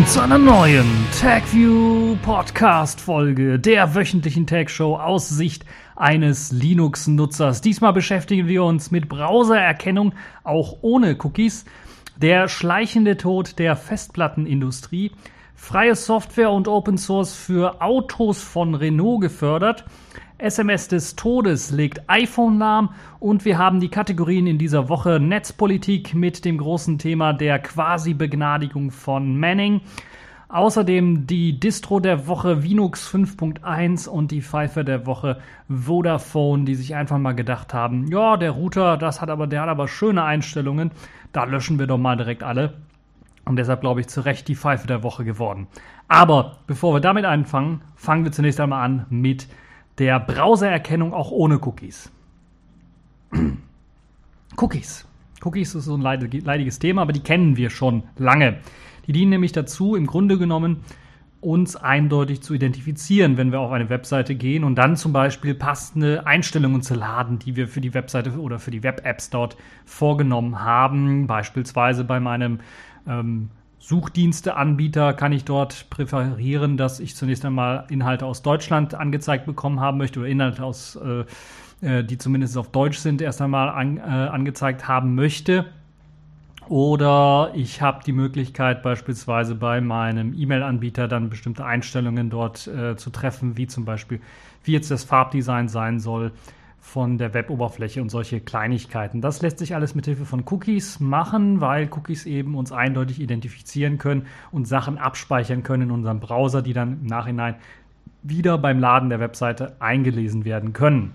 willkommen zu einer neuen TagView Podcast Folge der wöchentlichen Tag Show aus Sicht eines Linux-Nutzers. Diesmal beschäftigen wir uns mit Browsererkennung, auch ohne Cookies, der schleichende Tod der Festplattenindustrie, freie Software und Open Source für Autos von Renault gefördert, SMS des Todes legt iPhone lahm und wir haben die Kategorien in dieser Woche Netzpolitik mit dem großen Thema der Quasi-Begnadigung von Manning. Außerdem die Distro der Woche Linux 5.1 und die Pfeife der Woche Vodafone, die sich einfach mal gedacht haben, ja, der Router, das hat aber, der hat aber schöne Einstellungen, da löschen wir doch mal direkt alle. Und deshalb glaube ich zu Recht die Pfeife der Woche geworden. Aber bevor wir damit anfangen, fangen wir zunächst einmal an mit der Browsererkennung auch ohne Cookies. Cookies. Cookies ist so ein leidiges Thema, aber die kennen wir schon lange. Die dienen nämlich dazu, im Grunde genommen uns eindeutig zu identifizieren, wenn wir auf eine Webseite gehen und dann zum Beispiel passende Einstellungen zu laden, die wir für die Webseite oder für die Web-Apps dort vorgenommen haben. Beispielsweise bei meinem ähm, Suchdiensteanbieter kann ich dort präferieren, dass ich zunächst einmal Inhalte aus Deutschland angezeigt bekommen haben möchte oder Inhalte aus, äh, äh, die zumindest auf Deutsch sind, erst einmal an, äh, angezeigt haben möchte. Oder ich habe die Möglichkeit, beispielsweise bei meinem E-Mail-Anbieter dann bestimmte Einstellungen dort äh, zu treffen, wie zum Beispiel, wie jetzt das Farbdesign sein soll, von der Web-Oberfläche und solche Kleinigkeiten. Das lässt sich alles mit Hilfe von Cookies machen, weil Cookies eben uns eindeutig identifizieren können und Sachen abspeichern können in unserem Browser, die dann im Nachhinein wieder beim Laden der Webseite eingelesen werden können.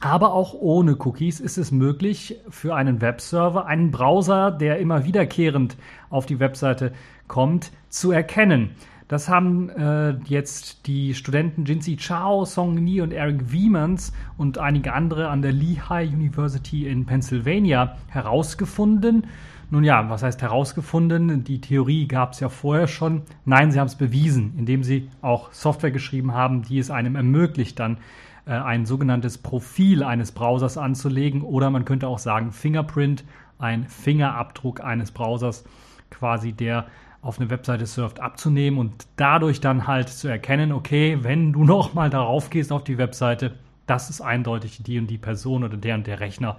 Aber auch ohne Cookies ist es möglich für einen Webserver, einen Browser, der immer wiederkehrend auf die Webseite kommt, zu erkennen. Das haben äh, jetzt die Studenten Jinzi Chao, Song Ni und Eric Wiemans und einige andere an der Lehigh University in Pennsylvania herausgefunden. Nun ja, was heißt herausgefunden? Die Theorie gab es ja vorher schon. Nein, sie haben es bewiesen, indem sie auch Software geschrieben haben, die es einem ermöglicht, dann äh, ein sogenanntes Profil eines Browsers anzulegen. Oder man könnte auch sagen Fingerprint, ein Fingerabdruck eines Browsers, quasi der auf eine Webseite surft, abzunehmen und dadurch dann halt zu erkennen, okay, wenn du nochmal darauf gehst auf die Webseite, das ist eindeutig die und die Person oder der und der Rechner.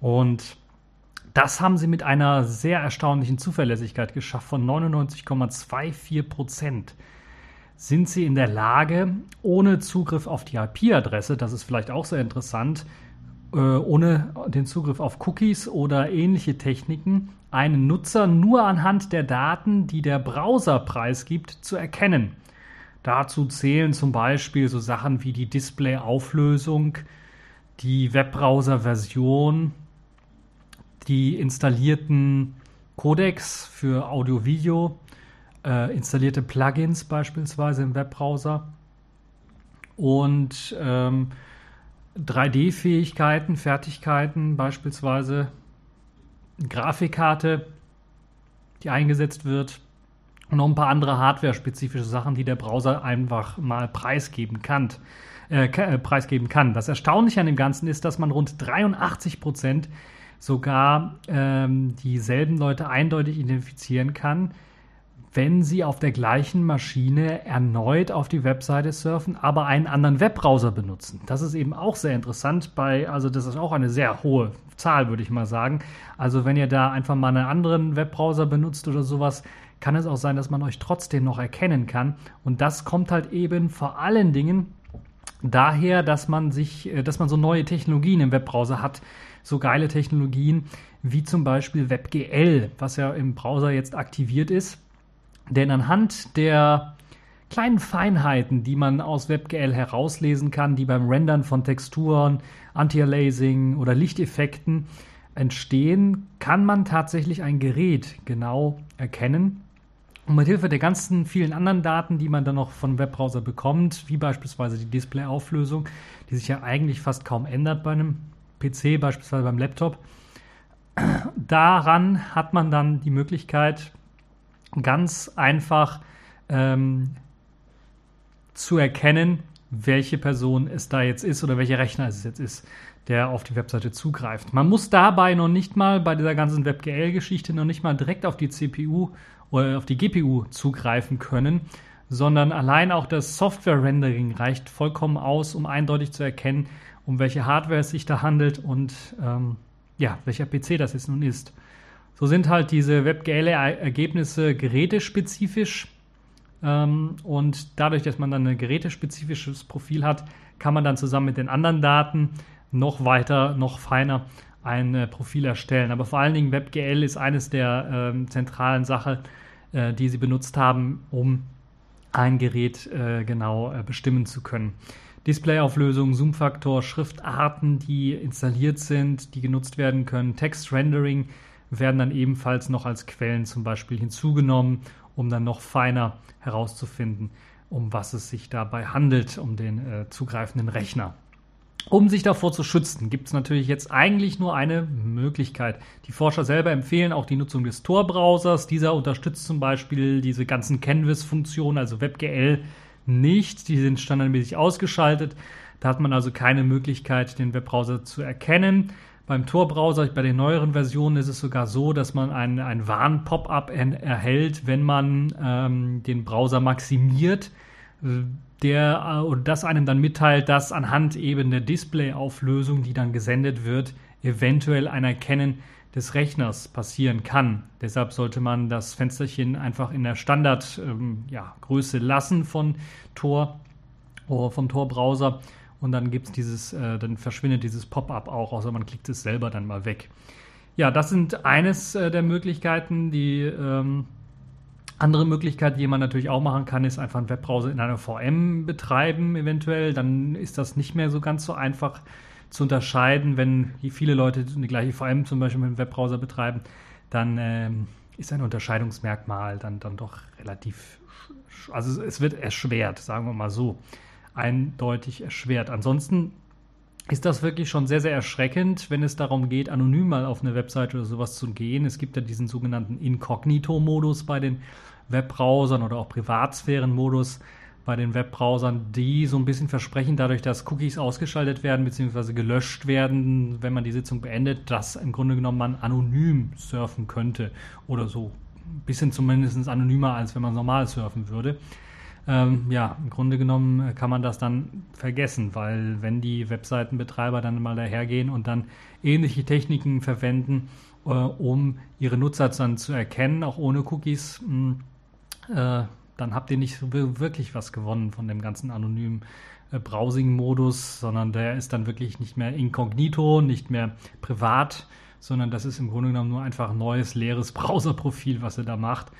Und das haben sie mit einer sehr erstaunlichen Zuverlässigkeit geschafft von 99,24 Prozent. Sind sie in der Lage, ohne Zugriff auf die IP-Adresse, das ist vielleicht auch sehr interessant, ohne den Zugriff auf Cookies oder ähnliche Techniken, einen Nutzer nur anhand der Daten, die der Browser preisgibt, zu erkennen. Dazu zählen zum Beispiel so Sachen wie die Display-Auflösung, die Webbrowser-Version, die installierten Codecs für Audio-Video, äh, installierte Plugins beispielsweise im Webbrowser und ähm, 3D-Fähigkeiten, Fertigkeiten beispielsweise Grafikkarte, die eingesetzt wird und noch ein paar andere hardware-spezifische Sachen, die der Browser einfach mal preisgeben kann. Äh, äh, preisgeben kann. Das Erstaunliche an dem Ganzen ist, dass man rund 83 Prozent sogar ähm, dieselben Leute eindeutig identifizieren kann, wenn Sie auf der gleichen Maschine erneut auf die Webseite surfen, aber einen anderen Webbrowser benutzen. Das ist eben auch sehr interessant bei, also das ist auch eine sehr hohe Zahl, würde ich mal sagen. Also wenn ihr da einfach mal einen anderen Webbrowser benutzt oder sowas, kann es auch sein, dass man euch trotzdem noch erkennen kann. Und das kommt halt eben vor allen Dingen daher, dass man sich, äh, dass man so neue Technologien im Webbrowser hat, so geile Technologien wie zum Beispiel WebGL, was ja im Browser jetzt aktiviert ist denn anhand der kleinen Feinheiten, die man aus WebGL herauslesen kann, die beim Rendern von Texturen, Anti-Aliasing oder Lichteffekten entstehen, kann man tatsächlich ein Gerät genau erkennen. Und mit Hilfe der ganzen vielen anderen Daten, die man dann noch von Webbrowser bekommt, wie beispielsweise die Displayauflösung, die sich ja eigentlich fast kaum ändert bei einem PC, beispielsweise beim Laptop, daran hat man dann die Möglichkeit, ganz einfach ähm, zu erkennen, welche Person es da jetzt ist oder welcher Rechner es jetzt ist, der auf die Webseite zugreift. Man muss dabei noch nicht mal bei dieser ganzen WebGL-Geschichte noch nicht mal direkt auf die CPU oder auf die GPU zugreifen können, sondern allein auch das Software-Rendering reicht vollkommen aus, um eindeutig zu erkennen, um welche Hardware es sich da handelt und ähm, ja, welcher PC das jetzt nun ist. So sind halt diese WebGL-Ergebnisse gerätespezifisch ähm, und dadurch, dass man dann ein gerätespezifisches Profil hat, kann man dann zusammen mit den anderen Daten noch weiter, noch feiner ein äh, Profil erstellen. Aber vor allen Dingen WebGL ist eines der äh, zentralen Sachen, äh, die sie benutzt haben, um ein Gerät äh, genau bestimmen zu können. Displayauflösung, Zoomfaktor, Schriftarten, die installiert sind, die genutzt werden können, Textrendering werden dann ebenfalls noch als Quellen zum Beispiel hinzugenommen, um dann noch feiner herauszufinden, um was es sich dabei handelt, um den äh, zugreifenden Rechner. Um sich davor zu schützen, gibt es natürlich jetzt eigentlich nur eine Möglichkeit. Die Forscher selber empfehlen auch die Nutzung des Tor-Browsers. Dieser unterstützt zum Beispiel diese ganzen Canvas-Funktionen, also WebGL, nicht. Die sind standardmäßig ausgeschaltet. Da hat man also keine Möglichkeit, den Webbrowser zu erkennen. Beim Tor-Browser, bei den neueren Versionen, ist es sogar so, dass man ein, ein Warn-Pop-up erhält, wenn man ähm, den Browser maximiert der äh, und das einem dann mitteilt, dass anhand eben der Displayauflösung, die dann gesendet wird, eventuell ein Erkennen des Rechners passieren kann. Deshalb sollte man das Fensterchen einfach in der Standardgröße ähm, ja, lassen von Tor oder vom Tor-Browser und dann gibt's dieses, äh, dann verschwindet dieses Pop-up auch, außer man klickt es selber dann mal weg. Ja, das sind eines äh, der Möglichkeiten, die ähm, andere Möglichkeit, die man natürlich auch machen kann, ist einfach einen Webbrowser in einer VM betreiben, eventuell. Dann ist das nicht mehr so ganz so einfach zu unterscheiden, wenn viele Leute die gleiche VM zum Beispiel mit einem Webbrowser betreiben, dann ähm, ist ein Unterscheidungsmerkmal dann, dann doch relativ, also es wird erschwert, sagen wir mal so, eindeutig erschwert. Ansonsten ist das wirklich schon sehr, sehr erschreckend, wenn es darum geht, anonym mal auf eine Webseite oder sowas zu gehen. Es gibt ja diesen sogenannten Inkognito-Modus bei den Webbrowsern oder auch Privatsphären-Modus bei den Webbrowsern, die so ein bisschen versprechen, dadurch, dass Cookies ausgeschaltet werden bzw. gelöscht werden, wenn man die Sitzung beendet, dass im Grunde genommen man anonym surfen könnte oder so ein bisschen zumindest anonymer, als wenn man normal surfen würde. Ähm, ja, im Grunde genommen kann man das dann vergessen, weil wenn die Webseitenbetreiber dann mal dahergehen und dann ähnliche Techniken verwenden, äh, um ihre Nutzer dann zu erkennen, auch ohne Cookies, mh, hm, äh, dann habt ihr nicht wirklich was gewonnen von dem ganzen anonymen äh, Browsing-Modus, sondern der ist dann wirklich nicht mehr inkognito, nicht mehr privat, sondern das ist im Grunde genommen nur einfach ein neues, leeres Browser-Profil, was er da macht,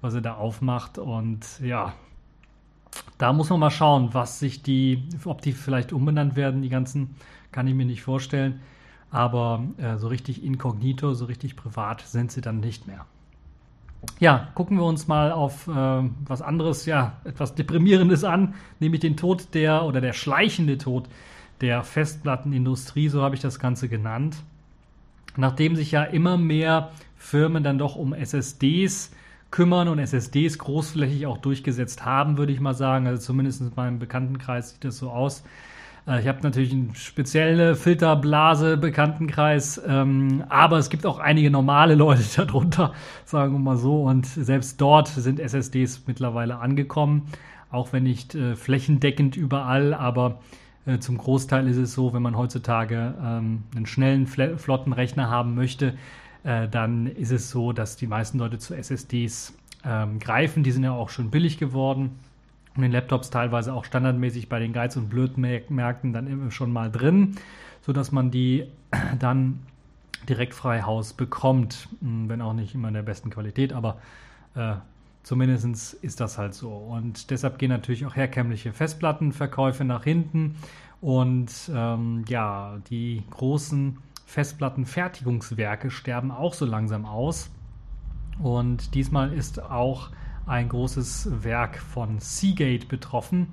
was er da aufmacht. Und ja, da muss man mal schauen, was sich die, ob die vielleicht umbenannt werden, die ganzen, kann ich mir nicht vorstellen. Aber äh, so richtig inkognito, so richtig privat sind sie dann nicht mehr. Ja, gucken wir uns mal auf äh, was anderes, ja, etwas Deprimierendes an, nämlich den Tod der oder der schleichende Tod der Festplattenindustrie, so habe ich das Ganze genannt. Nachdem sich ja immer mehr Firmen dann doch um SSDs kümmern und SSDs großflächig auch durchgesetzt haben, würde ich mal sagen. Also zumindest in meinem Bekanntenkreis sieht das so aus. Äh, ich habe natürlich einen speziellen Filterblase Bekanntenkreis, ähm, aber es gibt auch einige normale Leute darunter, sagen wir mal so. Und selbst dort sind SSDs mittlerweile angekommen, auch wenn nicht äh, flächendeckend überall, aber äh, zum Großteil ist es so, wenn man heutzutage ähm, einen schnellen, flotten Rechner haben möchte, äh, dann ist es so, dass die meisten Leute zu SSDs ähm, greifen. Die sind ja auch schon billig geworden und in Laptops teilweise auch standardmäßig bei den Geiz- und Blödmärkten dann schon mal drin, sodass man die dann direkt frei Haus bekommt, hm, wenn auch nicht immer in der besten Qualität, aber äh, zumindest ist das halt so. Und deshalb gehen natürlich auch herkömmliche Festplattenverkäufe nach hinten und ähm, ja, die großen Festplattenfertigungswerke sterben auch so langsam aus. Und diesmal ist auch ein großes Werk von Seagate betroffen,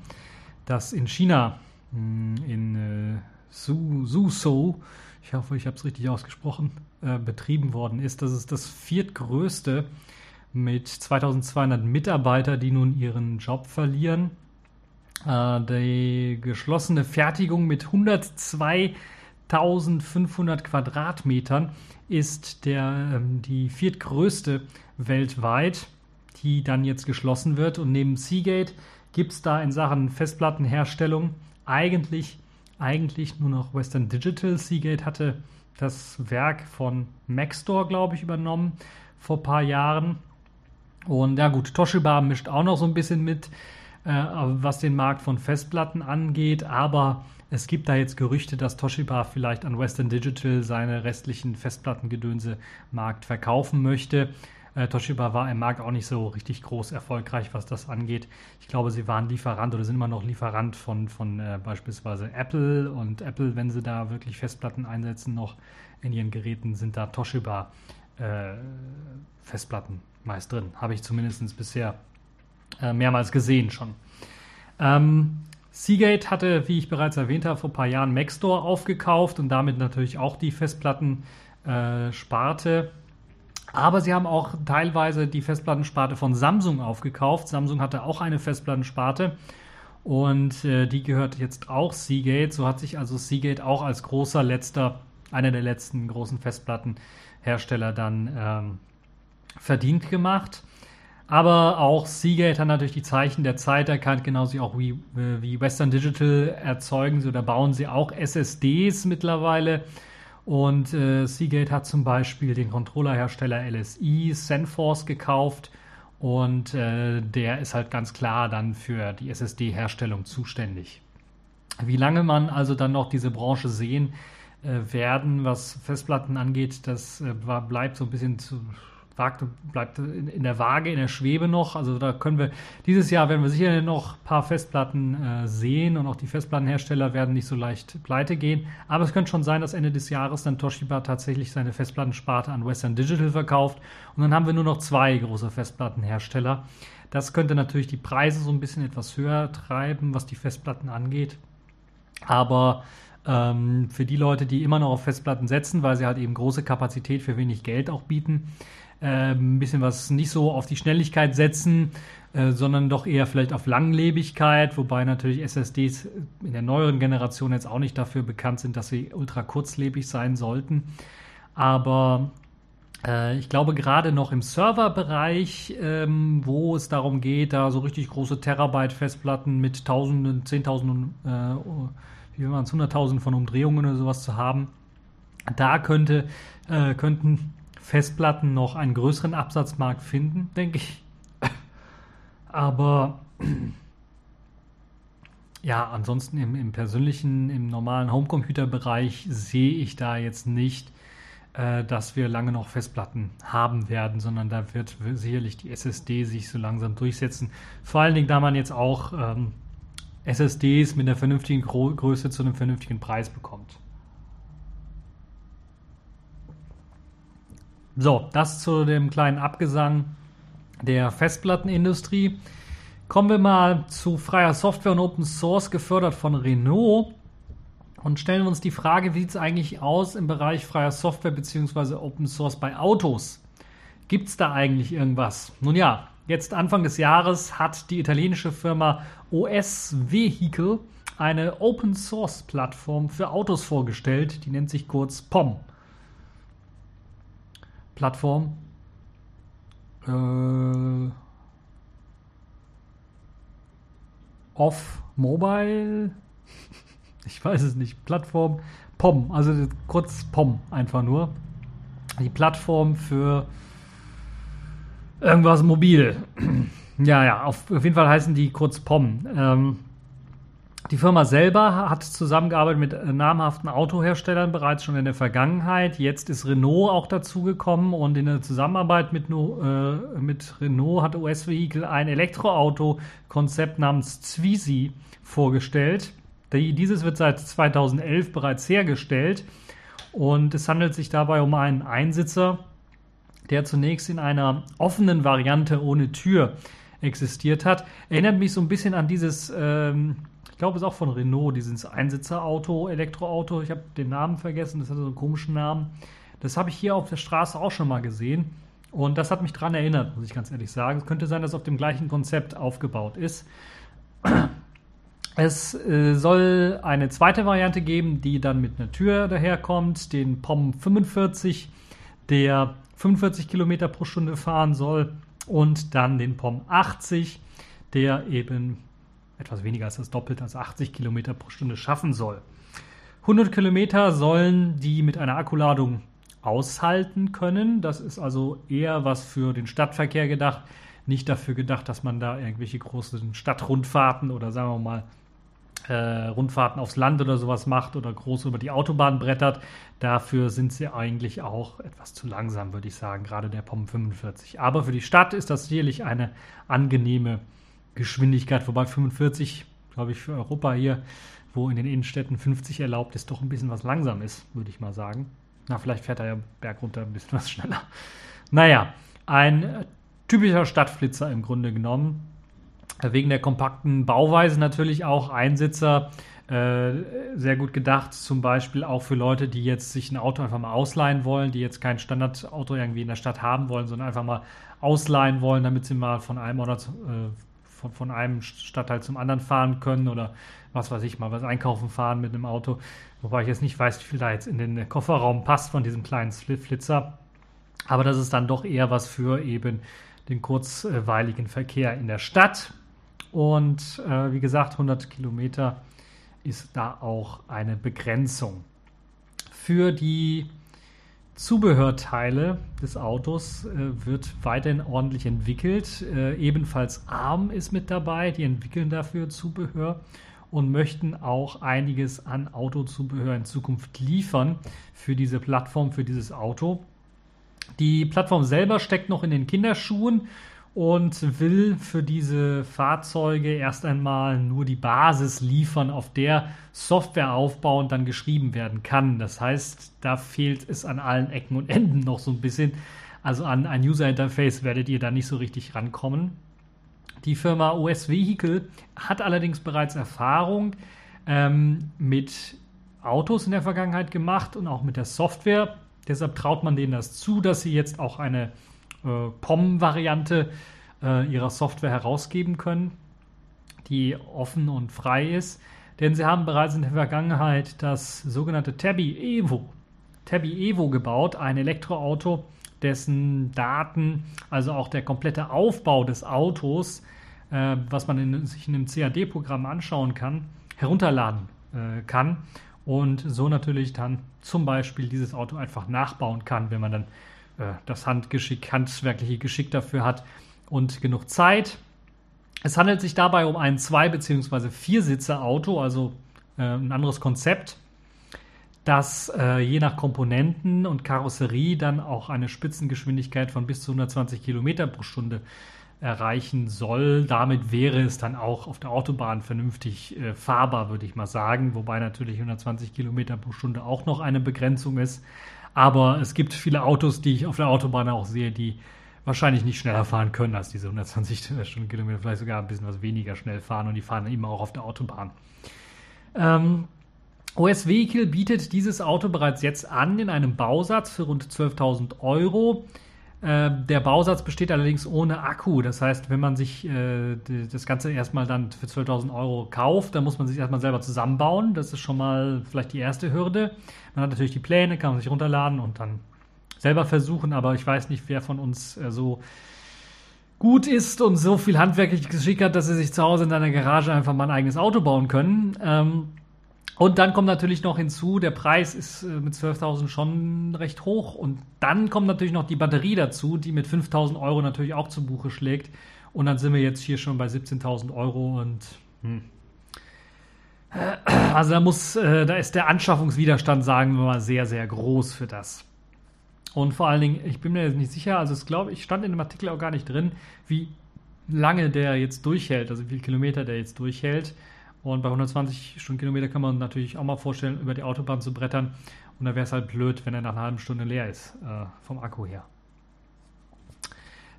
das in China, hm, in äh, Suzhou, ich hoffe, ich habe es richtig ausgesprochen, äh, betrieben worden ist. Das ist das viertgrößte mit 2200 Mitarbeitern, die nun ihren Job verlieren. Äh, die geschlossene Fertigung mit 102.500 Quadratmetern ist der, ähm, die viertgrößte weltweit, die dann jetzt geschlossen wird. Und neben Seagate gibt es da in Sachen Festplattenherstellung eigentlich, eigentlich nur noch Western Digital. Seagate hatte das Werk von Maxstore, glaube ich, übernommen vor ein paar Jahren. Und ja gut, Toshiba mischt auch noch so ein bisschen mit, äh, was den Markt von Festplatten angeht, aber es gibt da jetzt Gerüchte, dass Toshiba vielleicht an Western Digital seine restlichen Festplattengedönse Markt verkaufen möchte. Äh, Toshiba war im Markt auch nicht so richtig groß erfolgreich, was das angeht. Ich glaube, sie waren Lieferant oder sind immer noch Lieferant von, von äh, beispielsweise Apple und Apple, wenn sie da wirklich Festplatten einsetzen, noch in ihren Geräten, sind da Toshiba äh, Festplatten meist drin. Habe ich zumindest bisher äh, mehrmals gesehen schon. Ähm, Seagate hatte, wie ich bereits erwähnt habe, vor ein paar Jahren Maxstore aufgekauft und damit natürlich auch die Festplattensparte. Aber sie haben auch teilweise die Festplattensparte von Samsung aufgekauft. Samsung hatte auch eine Festplattensparte und äh, die gehört jetzt auch Seagate. So hat sich also Seagate auch als großer letzter, einer der letzten großen Festplattenhersteller dann ähm, verdient gemacht. Aber auch Seagate hat natürlich die Zeichen der Zeit erkannt, genauso auch wie, wie Western Digital erzeugen sie oder bauen sie auch SSDs mittlerweile. Und äh, Seagate hat zum Beispiel den Controllerhersteller LSI Zenforce gekauft und äh, der ist halt ganz klar dann für die SSD-Herstellung zuständig. Wie lange man also dann noch diese Branche sehen äh, werden, was Festplatten angeht, das äh, bleibt so ein bisschen zu, wagt, bleibt in, der Waage, in der Schwebe noch. Also da können wir, dieses Jahr werden wir sicher noch ein paar Festplatten äh, sehen und auch die Festplattenhersteller werden nicht so leicht pleite gehen. Aber es könnte schon sein, dass Ende des Jahres dann Toshiba tatsächlich seine Festplattensparte an Western Digital verkauft und dann haben wir nur noch zwei große Festplattenhersteller. Das könnte natürlich die Preise so ein bisschen etwas höher treiben, was die Festplatten angeht. Aber ähm, für die Leute, die immer noch auf Festplatten setzen, weil sie halt eben große Kapazität für wenig Geld auch bieten, äh, ein bisschen was nicht so auf die Schnelligkeit setzen, äh, sondern doch eher vielleicht auf Langlebigkeit, wobei natürlich SSDs in der neueren Generation jetzt auch nicht dafür bekannt sind, dass sie ultra kurzlebig sein sollten. Aber äh, ich glaube, gerade noch im Serverbereich, ähm, wo es darum geht, da so richtig große Terabyte-Festplatten mit Tausenden, Zehntausenden, äh, wie man es, Hunderttausenden von Umdrehungen oder sowas zu haben, da könnte, äh, könnten Festplatten noch einen größeren Absatzmarkt finden, denke ich. Aber ja, ansonsten im, im persönlichen, im normalen Homecomputer-Bereich sehe ich da jetzt nicht, äh, dass wir lange noch Festplatten haben werden, sondern da wird sicherlich die SSD sich so langsam durchsetzen. Vor allen Dingen, da man jetzt auch ähm, SSDs mit einer vernünftigen Größe zu einem vernünftigen Preis bekommt. So, das zu dem kleinen Abgesang der Festplattenindustrie. Kommen wir mal zu freier Software und Open Source, gefördert von Renault. Und stellen uns die Frage, wie sieht es eigentlich aus im Bereich freier Software bzw. Open Source bei Autos? Gibt es da eigentlich irgendwas? Nun ja, jetzt Anfang des Jahres hat die italienische Firma OS Vehicle eine Open Source Plattform für Autos vorgestellt, die nennt sich kurz POM. Plattform. Äh, off Mobile. Ich weiß es nicht. Plattform POM, also kurz POM einfach nur. Die Plattform für irgendwas mobil. Ja, ja, auf, auf jeden Fall heißen die kurz POM. Ähm, die Firma selber hat zusammengearbeitet mit äh, namhaften Autoherstellern bereits schon in der Vergangenheit. Jetzt ist Renault auch dazugekommen und in der Zusammenarbeit mit, äh, mit Renault hat OS Vehicle ein Elektroauto-Konzept namens Zwizy vorgestellt. Dieses wird seit 2011 bereits hergestellt und es handelt sich dabei um einen Einsitzer, der zunächst in einer offenen Variante ohne Tür existiert hat. Erinnert mich so ein bisschen an dieses ähm, glaube, es ist auch von Renault, dieses Einsitzerauto, Elektroauto. Ich habe den Namen vergessen, das hatte so einen komischen Namen. Das habe ich hier auf der Straße auch schon mal gesehen. Und das hat mich daran erinnert, muss ich ganz ehrlich sagen. Es könnte sein, dass es auf dem gleichen Konzept aufgebaut ist. Es äh, soll eine zweite Variante geben, die dann mit einer Tür daherkommt, den POM 45, der 45 Kilometer pro Stunde fahren soll und dann den POM 80, der eben etwas weniger als das Doppelte, also 80 Kilometer pro Stunde schaffen soll. 100 Kilometer sollen die mit einer Akkuladung aushalten können. Das ist also eher was für den Stadtverkehr gedacht, nicht dafür gedacht, dass man da irgendwelche großen Stadtrundfahrten oder sagen wir mal äh, Rundfahrten aufs Land oder sowas macht oder groß über die Autobahn brettert. Dafür sind sie eigentlich auch etwas zu langsam, würde ich sagen, gerade der POM 45. Aber für die Stadt ist das sicherlich eine angenehme Geschwindigkeit, wobei 45, glaube ich, für Europa hier, wo in den Innenstädten 50 erlaubt ist, doch ein bisschen was langsam ist, würde ich mal sagen. Na, vielleicht fährt er ja bergunter ein bisschen was schneller. Naja, ein typischer Stadtflitzer im Grunde genommen. Wegen der kompakten Bauweise natürlich auch Einsitzer. Äh, sehr gut gedacht, zum Beispiel auch für Leute, die jetzt sich ein Auto einfach mal ausleihen wollen, die jetzt kein Standardauto irgendwie in der Stadt haben wollen, sondern einfach mal ausleihen wollen, damit sie mal von einem zu, äh, von, von einem Stadtteil zum anderen fahren können oder was weiß ich mal, was einkaufen fahren mit einem Auto. Wobei ich jetzt nicht weiß, wie viel da jetzt in den Kofferraum passt von diesem kleinen Flitzer. Aber das ist dann doch eher was für eben den kurzweiligen Verkehr in der Stadt. Und äh, wie gesagt, 100 Kilometer ist da auch eine Begrenzung. Für die Zubehörteile des Autos äh, wird weiterhin ordentlich entwickelt. Äh, ebenfalls ARM ist mit dabei, die entwickeln dafür Zubehör und möchten auch einiges an Autozubehör in Zukunft liefern für diese Plattform, für dieses Auto. Die Plattform selber steckt noch in den Kinderschuhen und will für diese Fahrzeuge erst einmal nur die Basis liefern, auf der Software aufbauend dann geschrieben werden kann. Das heißt, da fehlt es an allen Ecken und Enden noch so ein bisschen. Also an ein User Interface werdet ihr da nicht so richtig rankommen. Die Firma OS Vehicle hat allerdings bereits Erfahrung ähm, mit Autos in der Vergangenheit gemacht und auch mit der Software. Deshalb traut man denen das zu, dass sie jetzt auch eine äh, POM-Variante äh, ihrer Software herausgeben können, die offen und frei ist. Denn sie haben bereits in der Vergangenheit das sogenannte Tabby Evo, Tabby Evo gebaut, ein Elektroauto, dessen Daten, also auch der komplette Aufbau des Autos, äh, was man in, sich in einem CAD-Programm anschauen kann, herunterladen äh, kann und so natürlich dann zum Beispiel dieses Auto einfach nachbauen kann, wenn man dann das Handgeschick, handwerkliche Geschick dafür hat und genug Zeit. Es handelt sich dabei um ein Zwei- bzw. Viersitzer-Auto, also äh, ein anderes Konzept das äh, je nach Komponenten und Karosserie dann auch eine Spitzengeschwindigkeit von bis zu 120 Kilometer pro Stunde erreichen soll. Damit wäre es dann auch auf der Autobahn vernünftig äh, fahrbar, würde ich mal sagen, wobei natürlich 120 Kilometer pro Stunde auch noch eine Begrenzung ist. Aber es gibt viele Autos, die ich auf der Autobahn auch sehe, die wahrscheinlich nicht schneller fahren können als diese 120 Stundenkilometer, vielleicht sogar ein bisschen was weniger schnell fahren und die fahren immer auch auf der Autobahn. Ähm, OS Vehicle bietet dieses Auto bereits jetzt an in einem Bausatz für rund 12.000 Euro. Äh, der Bausatz besteht allerdings ohne Akku. Das heißt, wenn man sich äh, das Ganze erstmal dann für 12.000 Euro kauft, dann muss man sich erstmal selber zusammenbauen. Das ist schon mal vielleicht die erste Hürde. Man hat natürlich die Pläne, kann man sich runterladen und dann selber versuchen. Aber ich weiß nicht, wer von uns äh, so gut ist und so viel handwerkliches Geschick hat, dass sie sich zu Hause in einer Garage einfach mal ein eigenes Auto bauen können. Ähm, und dann kommt natürlich noch hinzu, der Preis ist äh, mit 12.000 schon recht hoch. Und dann kommt natürlich noch die Batterie dazu, die mit 5.000 Euro natürlich auch zu Buche schlägt. Und dann sind wir jetzt hier schon bei 17.000 Euro und hm. also da muss, äh, da ist der Anschaffungswiderstand, sagen wir mal, sehr, sehr groß für das. Und vor allen Dingen, ich bin mir jetzt nicht sicher, also es glaube ich stand in dem Artikel auch gar nicht drin, wie lange der jetzt durchhält, also wie viele Kilometer der jetzt durchhält. Und bei 120 Stundenkilometer kann man natürlich auch mal vorstellen, über die Autobahn zu brettern. Und da wäre es halt blöd, wenn er nach einer halben Stunde leer ist, äh, vom Akku her.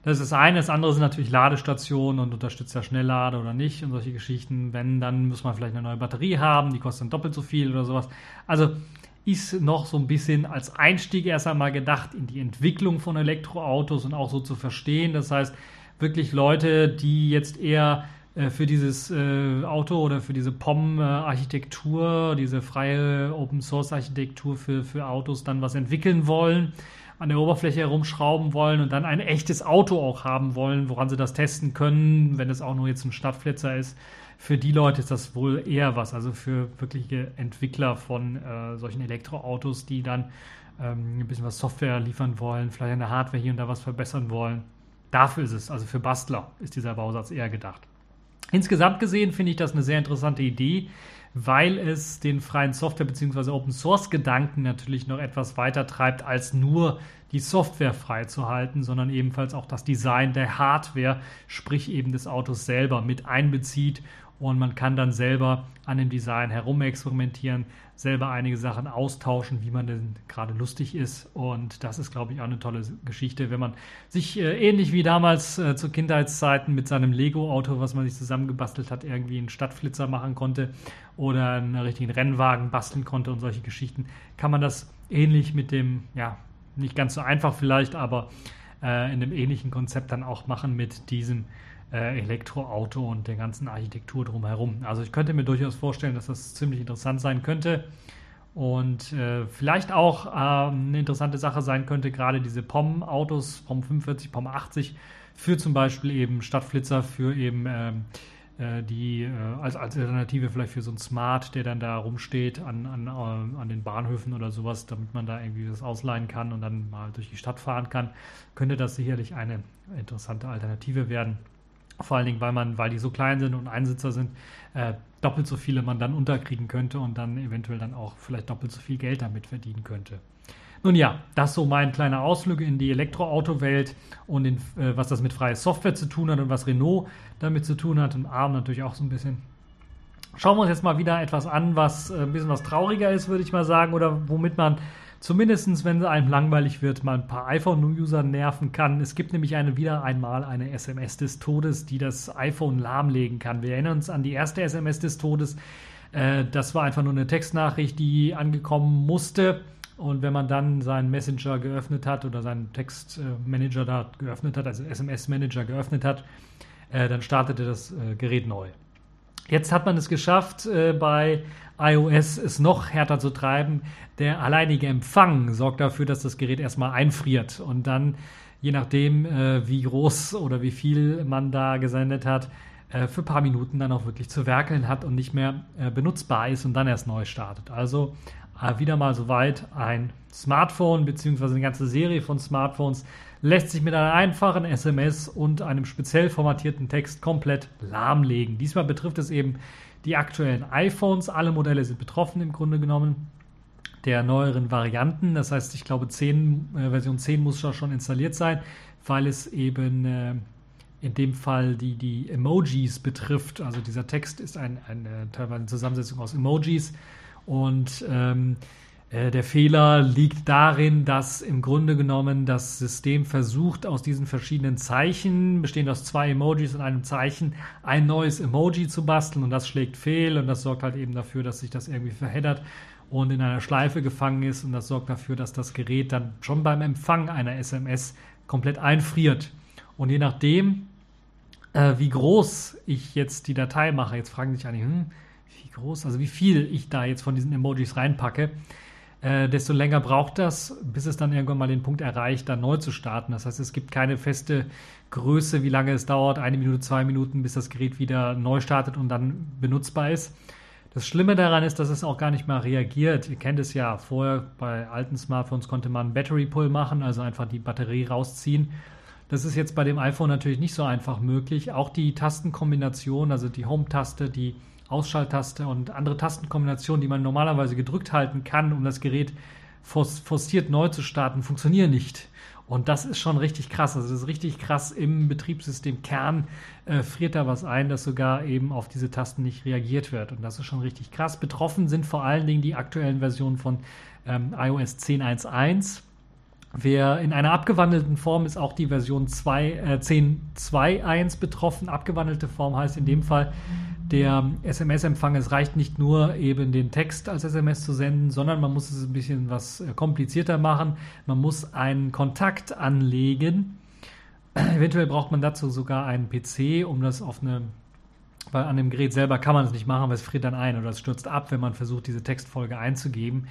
Das ist das eine. Das andere sind natürlich Ladestationen und unterstützt ja Schnelllade oder nicht und solche Geschichten. Wenn, dann muss man vielleicht eine neue Batterie haben, die kostet dann doppelt so viel oder sowas. Also ist noch so ein bisschen als Einstieg erst einmal gedacht in die Entwicklung von Elektroautos und auch so zu verstehen. Das heißt, wirklich Leute, die jetzt eher für dieses äh, Auto oder für diese POM-Architektur, diese freie Open-Source-Architektur für, für Autos dann was entwickeln wollen, an der Oberfläche herumschrauben wollen und dann ein echtes Auto auch haben wollen, woran sie das testen können, wenn es auch nur jetzt ein Stadtflitzer ist. Für die Leute ist das wohl eher was, also für wirkliche Entwickler von äh, solchen Elektroautos, die dann ähm, ein bisschen was Software liefern wollen, vielleicht eine Hardware hier und da was verbessern wollen. Dafür ist es, also für Bastler ist dieser Bausatz eher gedacht. Insgesamt gesehen finde ich das eine sehr interessante Idee, weil es den freien Software- bzw. Open Source-Gedanken natürlich noch etwas weiter treibt, als nur die Software freizuhalten, sondern ebenfalls auch das Design der Hardware, sprich eben des Autos selber, mit einbezieht und man kann dann selber an dem Design herumexperimentieren, selber einige Sachen austauschen, wie man denn gerade lustig ist. Und das ist, glaube ich, auch eine tolle Geschichte, wenn man sich äh, ähnlich wie damals äh, zu Kindheitszeiten mit seinem Lego-Auto, was man sich zusammengebastelt hat, irgendwie einen Stadtflitzer machen konnte oder einen richtigen Rennwagen basteln konnte und solche Geschichten, kann man das ähnlich mit dem, ja, nicht ganz so einfach vielleicht, aber äh, in einem ähnlichen Konzept dann auch machen mit diesem äh, Elektroauto und der ganzen Architektur drumherum. Also ich könnte mir durchaus vorstellen, dass das ziemlich interessant sein könnte und äh, vielleicht auch äh, eine interessante Sache sein könnte, gerade diese POM-Autos, POM 45, POM 80, für zum Beispiel eben Stadtflitzer, für eben ähm, äh, die äh, als, Alternative vielleicht für so ein Smart, der dann da rumsteht an, an, an den Bahnhöfen oder sowas, damit man da irgendwie das ausleihen kann und dann mal durch die Stadt fahren kann, könnte das sicherlich eine interessante Alternative werden. Vor allen Dingen, weil man, weil die so klein sind und Einsitzer sind, äh, doppelt so viele man dann unterkriegen könnte und dann eventuell dann auch vielleicht doppelt so viel Geld damit verdienen könnte. Nun ja, das so mein kleiner Ausflug in die Elektroauto-Welt und in, äh, was das mit freier Software zu tun hat und was Renault damit zu tun hat und ARM natürlich auch so ein bisschen. Schauen wir uns jetzt mal wieder etwas an, was äh, ein bisschen was trauriger ist, würde ich mal sagen, oder womit man zumindest, wenn es einem langweilig wird, mal ein paar iPhone-User nerven kann. Es gibt nämlich eine, wieder einmal eine SMS des Todes, die das iPhone lahmlegen kann. Wir erinnern uns an die erste SMS des Todes. Äh, das war einfach nur eine Textnachricht, die angekommen musste. Und wenn man dann seinen Messenger geöffnet hat oder seinen Textmanager da geöffnet hat, also SMS-Manager geöffnet hat, äh, dann startete das äh, Gerät neu. Jetzt hat man es geschafft, äh, bei iOS es noch härter zu treiben. Der alleinige Empfang sorgt dafür, dass das Gerät erstmal einfriert und dann, je nachdem, äh, wie groß oder wie viel man da gesendet hat, äh, für ein paar Minuten dann auch wirklich zu werkeln hat und nicht mehr äh, benutzbar ist und dann erst neu startet. Also äh, wieder mal soweit ein Smartphone bzw. eine ganze Serie von Smartphones lässt sich mit einer einfachen SMS und einem speziell formatierten Text komplett lahmlegen. Diesmal betrifft es eben die aktuellen iPhones. Alle Modelle sind betroffen im Grunde genommen der neueren Varianten. Das heißt, ich glaube, 10, äh, Version 10 muss schon installiert sein, weil es eben äh, in dem Fall die, die Emojis betrifft. Also dieser Text ist ein, eine, teilweise eine Zusammensetzung aus Emojis und ähm, äh, der Fehler liegt darin, dass im Grunde genommen das System versucht, aus diesen verschiedenen Zeichen, bestehend aus zwei Emojis und einem Zeichen, ein neues Emoji zu basteln und das schlägt fehl und das sorgt halt eben dafür, dass sich das irgendwie verheddert und in einer Schleife gefangen ist und das sorgt dafür, dass das Gerät dann schon beim Empfang einer SMS komplett einfriert. Und je nachdem, äh, wie groß ich jetzt die Datei mache, jetzt fragen sich einige, hm, wie groß, also wie viel ich da jetzt von diesen Emojis reinpacke, äh, desto länger braucht das, bis es dann irgendwann mal den Punkt erreicht, dann neu zu starten. Das heißt, es gibt keine feste Größe, wie lange es dauert, eine Minute, zwei Minuten, bis das Gerät wieder neu startet und dann benutzbar ist. Das Schlimme daran ist, dass es auch gar nicht mal reagiert. Ihr kennt es ja, vorher bei alten Smartphones konnte man Battery Pull machen, also einfach die Batterie rausziehen. Das ist jetzt bei dem iPhone natürlich nicht so einfach möglich. Auch die Tastenkombination, also die Home-Taste, die Ausschalttaste und andere Tastenkombinationen, die man normalerweise gedrückt halten kann, um das Gerät forciert neu zu starten, funktionieren nicht. Und das ist schon richtig krass. Also das ist richtig krass im Betriebssystem Kern äh, friert da was ein, dass sogar eben auf diese Tasten nicht reagiert wird. Und das ist schon richtig krass. Betroffen sind vor allen Dingen die aktuellen Versionen von ähm, iOS 10.1.1. Wer in einer abgewandelten Form ist auch die Version 2, äh, 10.2.1 betroffen. Abgewandelte Form heißt in dem Fall, der SMS-Empfang, es reicht nicht nur eben den Text als SMS zu senden, sondern man muss es ein bisschen was äh, komplizierter machen. Man muss einen Kontakt anlegen. Eventuell braucht man dazu sogar einen PC, um das auf eine weil an dem Gerät selber kann man es nicht machen, weil es friert dann ein oder es stürzt ab, wenn man versucht, diese Textfolge einzugeben.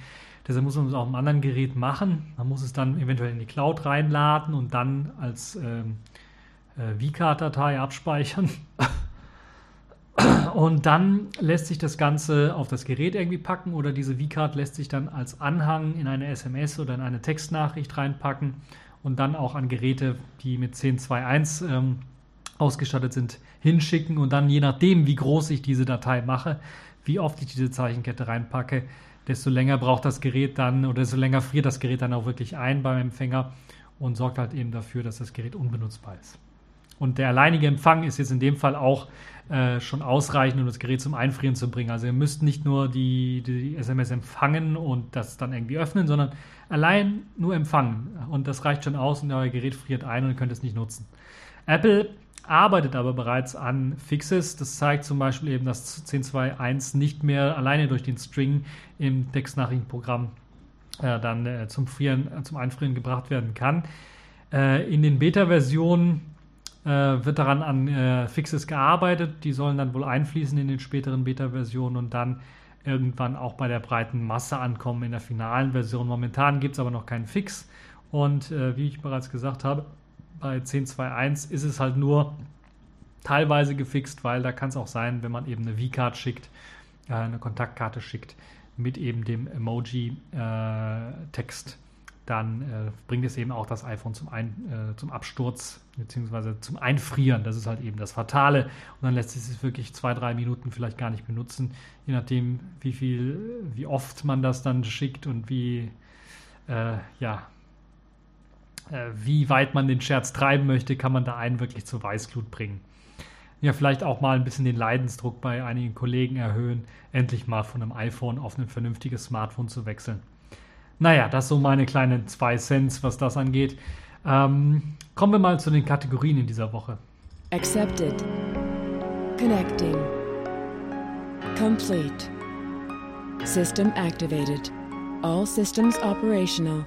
Deshalb muss man es auf einem anderen Gerät machen. Man muss es dann eventuell in die Cloud reinladen und dann als ähm, äh, VCard-Datei abspeichern. Und dann lässt sich das Ganze auf das Gerät irgendwie packen oder diese V-Card lässt sich dann als Anhang in eine SMS oder in eine Textnachricht reinpacken und dann auch an Geräte, die mit 10.2.1 ähm, ausgestattet sind, hinschicken und dann je nachdem, wie groß ich diese Datei mache, wie oft ich diese Zeichenkette reinpacke, desto länger braucht das Gerät dann oder desto länger friert das Gerät dann auch wirklich ein beim Empfänger und sorgt halt eben dafür, dass das Gerät unbenutzbar ist. Und der alleinige Empfang ist jetzt in dem Fall auch äh, schon ausreichend, um das Gerät zum Einfrieren zu bringen. Also ihr müsst nicht nur die, die SMS empfangen und das dann irgendwie öffnen, sondern allein nur empfangen. Und das reicht schon aus und euer Gerät friert ein und ihr könnt es nicht nutzen. Apple arbeitet aber bereits an Fixes. Das zeigt zum Beispiel eben, dass 10.2.1 nicht mehr alleine durch den String im Textnachrichtenprogramm äh, dann äh, zum, Frieren, zum Einfrieren gebracht werden kann. Äh, in den Beta-Versionen äh, wird daran an äh, Fixes gearbeitet. Die sollen dann wohl einfließen in den späteren Beta-Versionen und dann irgendwann auch bei der breiten Masse ankommen in der finalen Version. Momentan gibt es aber noch keinen Fix. Und äh, wie ich bereits gesagt habe, bei 10.2.1 ist es halt nur teilweise gefixt, weil da kann es auch sein, wenn man eben eine V-Card schickt, äh, eine Kontaktkarte schickt mit eben dem Emoji-Text äh, dann äh, bringt es eben auch das iPhone zum, Ein, äh, zum Absturz bzw. zum Einfrieren. Das ist halt eben das Fatale. Und dann lässt es sich wirklich zwei, drei Minuten vielleicht gar nicht benutzen, je nachdem, wie viel, wie oft man das dann schickt und wie, äh, ja, äh, wie weit man den Scherz treiben möchte, kann man da einen wirklich zur Weißglut bringen. Ja, vielleicht auch mal ein bisschen den Leidensdruck bei einigen Kollegen erhöhen, endlich mal von einem iPhone auf ein vernünftiges Smartphone zu wechseln. Naja, das so meine kleinen zwei Cents, was das angeht. Ähm, kommen wir mal zu den Kategorien in dieser Woche. Accepted. Connecting. Complete. System activated. All systems operational.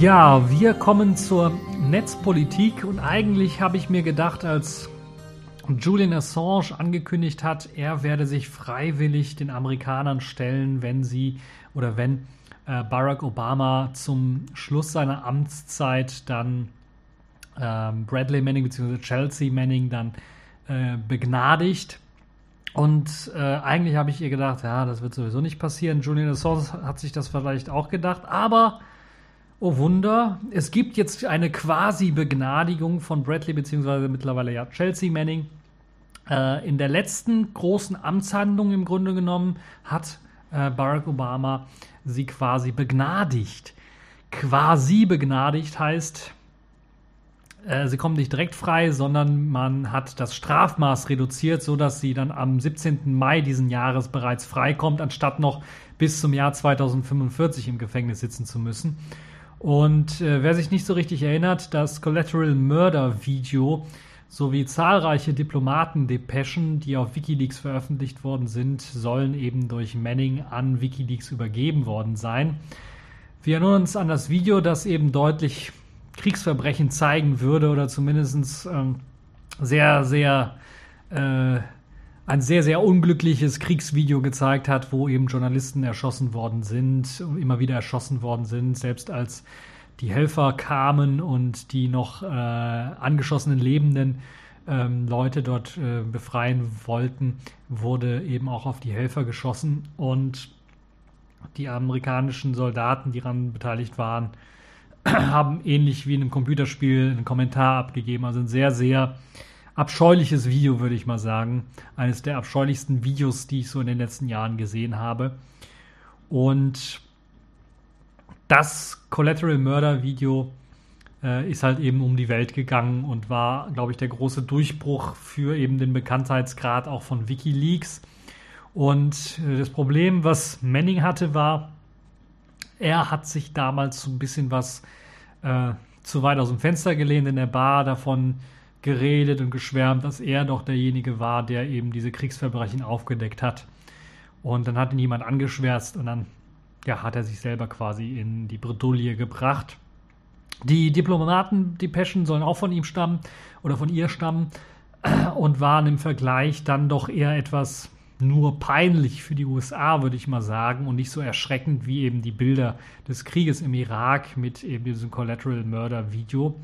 Ja, wir kommen zur Netzpolitik und eigentlich habe ich mir gedacht, als Julian Assange angekündigt hat, er werde sich freiwillig den Amerikanern stellen, wenn sie oder wenn äh, Barack Obama zum Schluss seiner Amtszeit dann äh, Bradley Manning bzw. Chelsea Manning dann äh, begnadigt. Und äh, eigentlich habe ich ihr gedacht, ja, das wird sowieso nicht passieren. Julian Assange hat sich das vielleicht auch gedacht, aber Oh Wunder, es gibt jetzt eine quasi Begnadigung von Bradley beziehungsweise mittlerweile ja Chelsea Manning. Äh, in der letzten großen Amtshandlung im Grunde genommen hat äh, Barack Obama sie quasi begnadigt. Quasi begnadigt heißt, äh, sie kommen nicht direkt frei, sondern man hat das Strafmaß reduziert, sodass sie dann am 17. Mai diesen Jahres bereits freikommt, anstatt noch bis zum Jahr 2045 im Gefängnis sitzen zu müssen. Und äh, wer sich nicht so richtig erinnert, das Collateral Murder Video sowie zahlreiche Diplomaten-Depeschen, die auf Wikileaks veröffentlicht worden sind, sollen eben durch Manning an Wikileaks übergeben worden sein. Wir erinnern uns an das Video, das eben deutlich Kriegsverbrechen zeigen würde oder zumindest ähm, sehr, sehr äh, ein sehr, sehr unglückliches Kriegsvideo gezeigt hat, wo eben Journalisten erschossen worden sind, immer wieder erschossen worden sind, selbst als die Helfer kamen und die noch äh, angeschossenen lebenden ähm, Leute dort äh, befreien wollten, wurde eben auch auf die Helfer geschossen. Und die amerikanischen Soldaten, die daran beteiligt waren, haben ähnlich wie in einem Computerspiel einen Kommentar abgegeben, also ein sehr, sehr abscheuliches Video, würde ich mal sagen. Eines der abscheulichsten Videos, die ich so in den letzten Jahren gesehen habe. Und das Collateral Murder Video äh, ist halt eben um die Welt gegangen und war, glaube ich, der große Durchbruch für eben den Bekanntheitsgrad auch von Wikileaks. Und äh, das Problem, was Manning hatte, war, er hat sich damals so ein bisschen was äh, zu weit aus dem Fenster gelehnt in der Bar davon geredet und geschwärmt, dass er doch derjenige war, der eben diese Kriegsverbrechen aufgedeckt hat. Und dann hat ihn jemand angeschwärzt und dann ja, hat er sich selber quasi in die Bredouille gebracht. Die Diplomaten-Depeschen sollen auch von ihm stammen oder von ihr stammen und waren im Vergleich dann doch eher etwas nur peinlich für die USA, würde ich mal sagen, und nicht so erschreckend wie eben die Bilder des Krieges im Irak mit eben diesem Collateral Murder Video.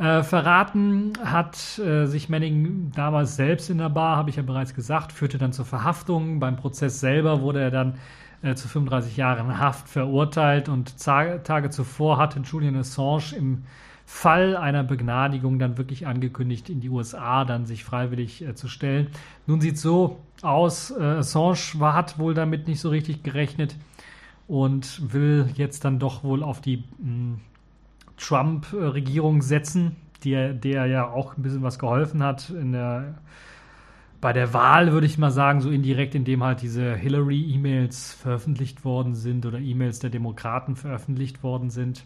Äh, verraten hat äh, sich Manning damals selbst in der Bar, habe ich ja bereits gesagt, führte dann zur Verhaftung. Beim Prozess selber wurde er dann äh, zu 35 Jahren Haft verurteilt und Tage zuvor hatte Julian Assange im Fall einer Begnadigung dann wirklich angekündigt, in die USA dann sich freiwillig äh, zu stellen. Nun sieht so aus, äh, Assange war, hat wohl damit nicht so richtig gerechnet und will jetzt dann doch wohl auf die hm, Trump-Regierung setzen, der, der ja auch ein bisschen was geholfen hat in der bei der Wahl würde ich mal sagen, so indirekt, indem halt diese Hillary-E-Mails veröffentlicht worden sind oder E-Mails der Demokraten veröffentlicht worden sind.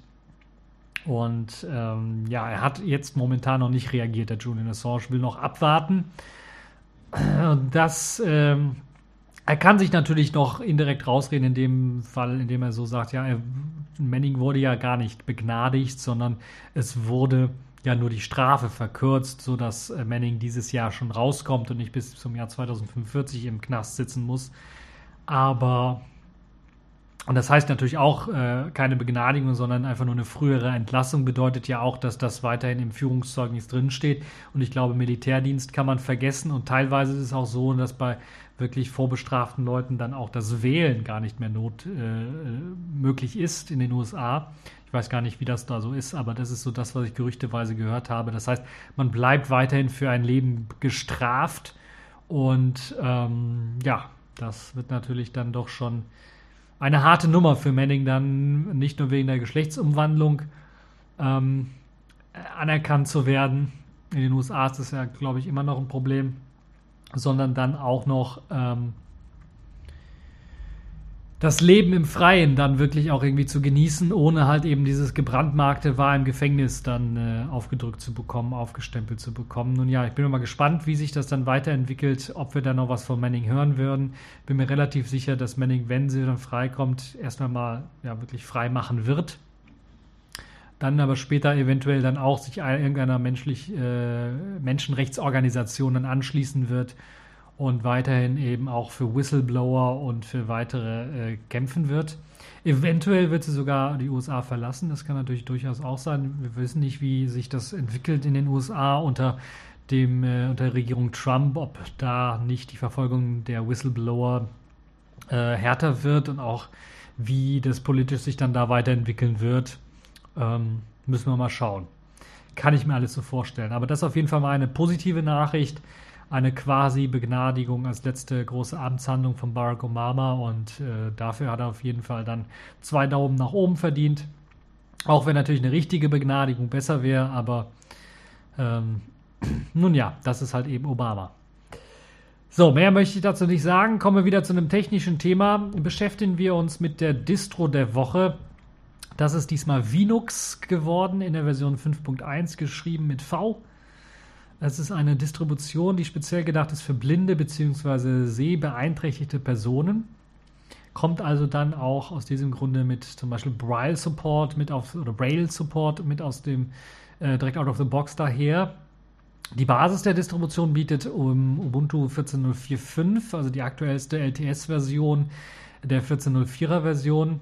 Und ähm, ja, er hat jetzt momentan noch nicht reagiert. Der Julian Assange will noch abwarten. Das, ähm, er kann sich natürlich noch indirekt rausreden in dem Fall, indem er so sagt, ja, Manning wurde ja gar nicht begnadigt, sondern es wurde ja nur die Strafe verkürzt, sodass äh, Manning dieses Jahr schon rauskommt und nicht bis zum Jahr 2045 im Knast sitzen muss. Aber, und das heißt natürlich auch äh, keine Begnadigung, sondern einfach nur eine frühere Entlassung, bedeutet ja auch, dass das weiterhin im Führungszeugnis drinsteht. Und ich glaube, Militärdienst kann man vergessen. Und teilweise ist es auch so, dass bei wirklich vorbestraften Leuten dann auch das Wählen gar nicht mehr not, äh, möglich ist in den USA weiß gar nicht, wie das da so ist, aber das ist so das, was ich gerüchteweise gehört habe. Das heißt, man bleibt weiterhin für ein Leben gestraft und ähm, ja, das wird natürlich dann doch schon eine harte Nummer für Manning dann, nicht nur wegen der Geschlechtsumwandlung ähm, anerkannt zu werden. In den USA ist das ja, glaube ich, immer noch ein Problem, sondern dann auch noch ähm, das Leben im Freien dann wirklich auch irgendwie zu genießen, ohne halt eben dieses gebrandmarkte war im Gefängnis dann äh, aufgedrückt zu bekommen, aufgestempelt zu bekommen. Nun ja, ich bin mal gespannt, wie sich das dann weiterentwickelt, ob wir da noch was von Manning hören würden. Bin mir relativ sicher, dass Manning, wenn sie dann freikommt, erstmal mal ja, wirklich frei machen wird. Dann aber später eventuell dann auch sich irgendeiner menschlich, äh, Menschenrechtsorganisation dann anschließen wird und weiterhin eben auch für Whistleblower und für weitere äh, kämpfen wird. Eventuell wird sie sogar die USA verlassen. Das kann natürlich durchaus auch sein. Wir wissen nicht, wie sich das entwickelt in den USA unter dem äh, unter der Regierung Trump, ob da nicht die Verfolgung der Whistleblower äh, härter wird und auch wie das politisch sich dann da weiterentwickeln wird, ähm, müssen wir mal schauen. Kann ich mir alles so vorstellen. Aber das ist auf jeden Fall mal eine positive Nachricht eine quasi Begnadigung als letzte große Amtshandlung von Barack Obama und äh, dafür hat er auf jeden Fall dann zwei Daumen nach oben verdient. Auch wenn natürlich eine richtige Begnadigung besser wäre, aber ähm, nun ja, das ist halt eben Obama. So, mehr möchte ich dazu nicht sagen. Kommen wir wieder zu einem technischen Thema. Beschäftigen wir uns mit der Distro der Woche. Das ist diesmal Linux geworden in der Version 5.1, geschrieben mit V. Es ist eine Distribution, die speziell gedacht ist für blinde bzw. sehbeeinträchtigte Personen. Kommt also dann auch aus diesem Grunde mit zum Beispiel Braille Support mit auf oder Braille Support mit aus dem äh, direkt out of the box daher. Die Basis der Distribution bietet um Ubuntu 14.04.5, also die aktuellste LTS-Version der 14.04er Version.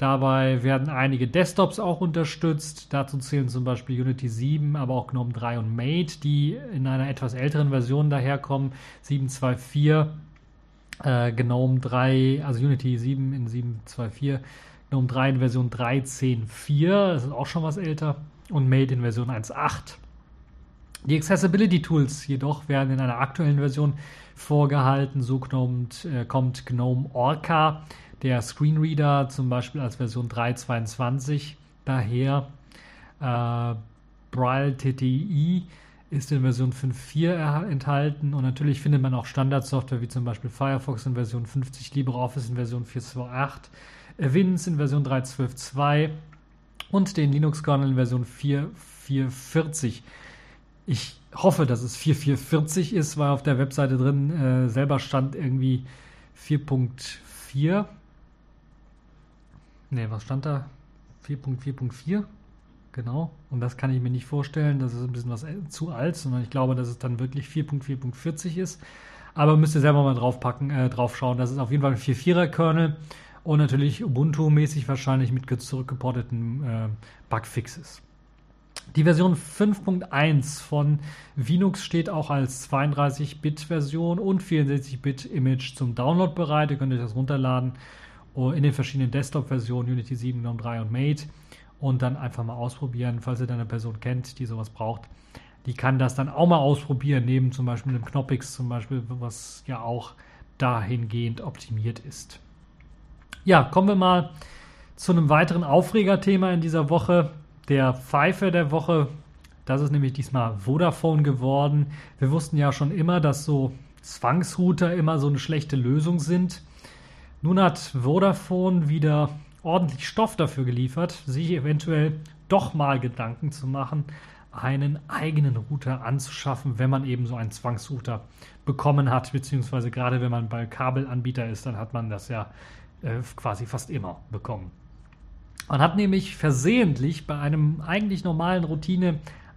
Dabei werden einige Desktops auch unterstützt. Dazu zählen zum Beispiel Unity 7, aber auch GNOME 3 und Mate, die in einer etwas älteren Version daherkommen. 7.2.4, äh, GNOME 3, also Unity 7 in 7.2.4, GNOME 3 in Version 13.4, das ist auch schon was älter, und Mate in Version 1.8. Die Accessibility Tools jedoch werden in einer aktuellen Version vorgehalten. So kommt, äh, kommt GNOME Orca der Screenreader zum Beispiel als Version 3.22 daher. Äh, Braille TTI ist in Version 5.4 enthalten und natürlich findet man auch Standardsoftware wie zum Beispiel Firefox in Version 50, LibreOffice in Version 4.2.8, Wins in Version 3.12.2 und den Linux-Kernel in Version 4.4.40. Ich hoffe, dass es 4.4.40 ist, weil auf der Webseite drin äh, selber stand irgendwie 4.4 Ne, was stand da? 4.4.4? Genau. Und das kann ich mir nicht vorstellen. Das ist ein bisschen was äh, zu alt, sondern ich glaube, dass es dann wirklich 4.4.40 ist. Aber müsst ihr selber mal draufpacken, äh, drauf schauen. Das ist auf jeden Fall ein 4.4er-Kernel und natürlich Ubuntu-mäßig wahrscheinlich mit zurückgeporteten äh, Bugfixes. Die Version 5.1 von Linux steht auch als 32-Bit-Version und 64-Bit-Image zum Download bereit. Ihr könnt euch das runterladen in den verschiedenen Desktop-Versionen, Unity 7, GNOME 3 und Mate und dann einfach mal ausprobieren, falls ihr da eine Person kennt, die sowas braucht. Die kann das dann auch mal ausprobieren, neben zum Beispiel einem Knoppix zum Beispiel, was ja auch dahingehend optimiert ist. Ja, kommen wir mal zu einem weiteren Aufregerthema in dieser Woche. Der Pfeife der Woche, das ist nämlich diesmal Vodafone geworden. Wir wussten ja schon immer, dass so Zwangsrouter immer so eine schlechte Lösung sind. Nun hat Vodafone wieder ordentlich Stoff dafür geliefert, sich eventuell doch mal Gedanken zu machen, einen eigenen Router anzuschaffen, wenn man eben so einen Zwangsrouter bekommen hat, beziehungsweise gerade wenn man bei Kabelanbieter ist, dann hat man das ja äh, quasi fast immer bekommen. Man hat nämlich versehentlich bei einem eigentlich normalen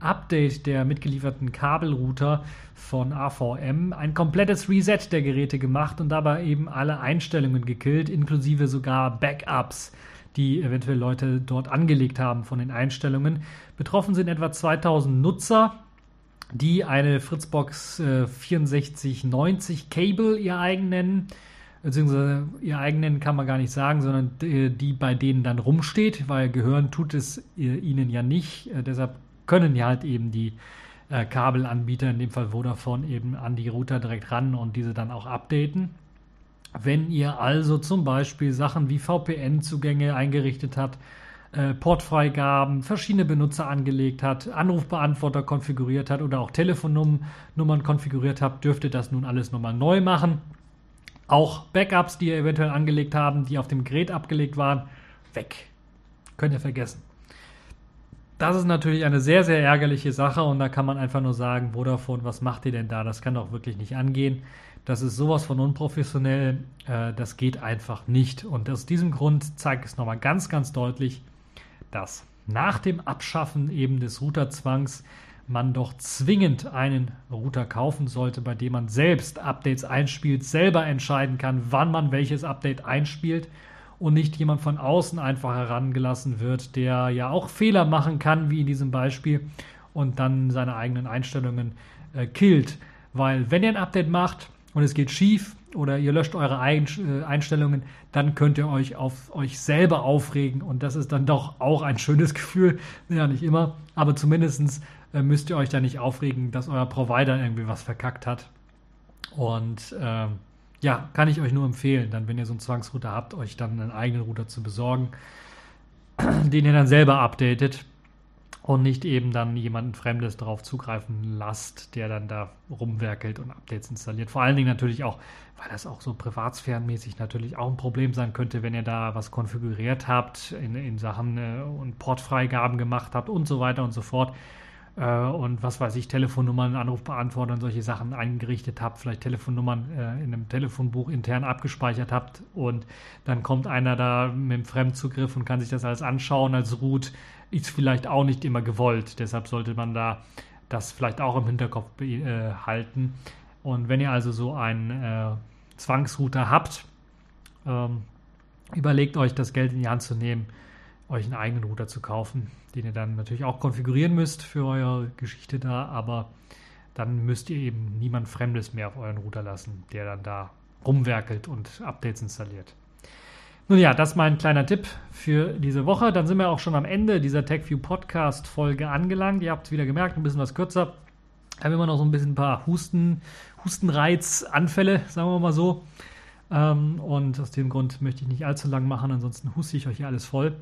Routine-Update der mitgelieferten Kabelrouter von AVM ein komplettes Reset der Geräte gemacht und dabei eben alle Einstellungen gekillt, inklusive sogar Backups, die eventuell Leute dort angelegt haben von den Einstellungen. Betroffen sind etwa 2000 Nutzer, die eine Fritzbox äh, 6490 Cable ihr eigen nennen beziehungsweise ihr eigenen kann man gar nicht sagen, sondern die, die bei denen dann rumsteht, weil gehören tut es ihnen ja nicht. Äh, deshalb können ja halt eben die äh, Kabelanbieter, in dem Fall Vodafone, eben an die Router direkt ran und diese dann auch updaten. Wenn ihr also zum Beispiel Sachen wie VPN-Zugänge eingerichtet habt, äh, Portfreigaben, verschiedene Benutzer angelegt hat, Anrufbeantworter konfiguriert hat oder auch Telefonnummern konfiguriert habt, dürft ihr das nun alles nochmal neu machen. Auch Backups, die ihr eventuell angelegt haben, die auf dem Gerät abgelegt waren, weg. Könnt ihr vergessen. Das ist natürlich eine sehr, sehr ärgerliche Sache und da kann man einfach nur sagen, Vodafone, was macht ihr denn da? Das kann doch wirklich nicht angehen. Das ist sowas von unprofessionell. Äh, das geht einfach nicht. Und aus diesem Grund zeigt es nochmal ganz, ganz deutlich, dass nach dem Abschaffen eben des Routerzwangs man doch zwingend einen Router kaufen sollte, bei dem man selbst Updates einspielt, selber entscheiden kann, wann man welches Update einspielt und nicht jemand von außen einfach herangelassen wird, der ja auch Fehler machen kann, wie in diesem Beispiel, und dann seine eigenen Einstellungen äh, killt. Weil wenn ihr ein Update macht und es geht schief oder ihr löscht eure äh, Einstellungen, dann könnt ihr euch auf euch selber aufregen und das ist dann doch auch ein schönes Gefühl. Ja, nicht immer, aber zumindestens äh, müsst ihr euch da nicht aufregen, dass euer Provider irgendwie was verkackt hat. Und ähm, ja, kann ich euch nur empfehlen, dann, wenn ihr so einen Zwangsrouter habt, euch dann einen eigenen Router zu besorgen, den ihr dann selber updatet und nicht eben dann jemanden Fremdes darauf zugreifen lasst, der dann da rumwerkelt und Updates installiert. Vor allen Dingen natürlich auch, weil das auch so privatsphärenmäßig natürlich auch ein Problem sein könnte, wenn ihr da was konfiguriert habt in, in Sachen äh, und Portfreigaben gemacht habt und so weiter und so fort äh, und was weiß ich, Telefonnummern, Anrufbeantworter und solche Sachen eingerichtet habt, vielleicht Telefonnummern äh, in einem Telefonbuch intern abgespeichert habt und dann kommt einer da mit dem Fremdzugriff und kann sich das alles anschauen als Root, ist vielleicht auch nicht immer gewollt. Deshalb sollte man da das vielleicht auch im Hinterkopf behalten. Äh, und wenn ihr also so einen äh, Zwangsrouter habt, ähm, überlegt euch, das Geld in die Hand zu nehmen euch einen eigenen Router zu kaufen, den ihr dann natürlich auch konfigurieren müsst für eure Geschichte da, aber dann müsst ihr eben niemand Fremdes mehr auf euren Router lassen, der dann da rumwerkelt und Updates installiert. Nun ja, das ist mein kleiner Tipp für diese Woche. Dann sind wir auch schon am Ende dieser TechView Podcast Folge angelangt. Ihr habt es wieder gemerkt, ein bisschen was kürzer. Da haben immer noch so ein bisschen ein paar Husten, Hustenreizanfälle, sagen wir mal so. Ähm, und aus dem Grund möchte ich nicht allzu lang machen, ansonsten huste ich euch hier alles voll.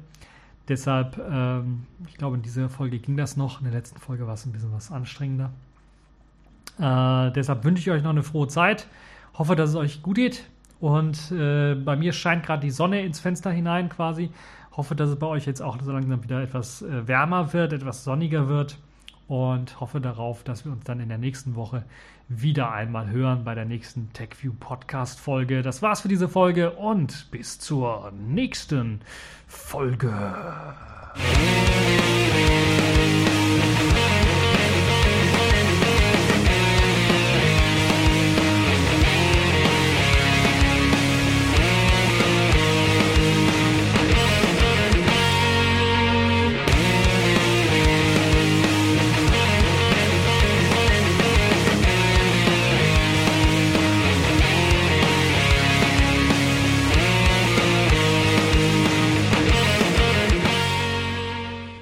Deshalb, ähm, ich glaube, in dieser Folge ging das noch. In der letzten Folge war es ein bisschen was anstrengender. Äh, deshalb wünsche ich euch noch eine frohe Zeit. Hoffe, dass es euch gut geht. Und äh, bei mir scheint gerade die Sonne ins Fenster hinein quasi. Hoffe, dass es bei euch jetzt auch so langsam wieder etwas äh, wärmer wird, etwas sonniger wird. Und hoffe darauf, dass wir uns dann in der nächsten Woche wieder einmal hören bei der nächsten TechView Podcast Folge. Das war's für diese Folge und bis zur nächsten Folge.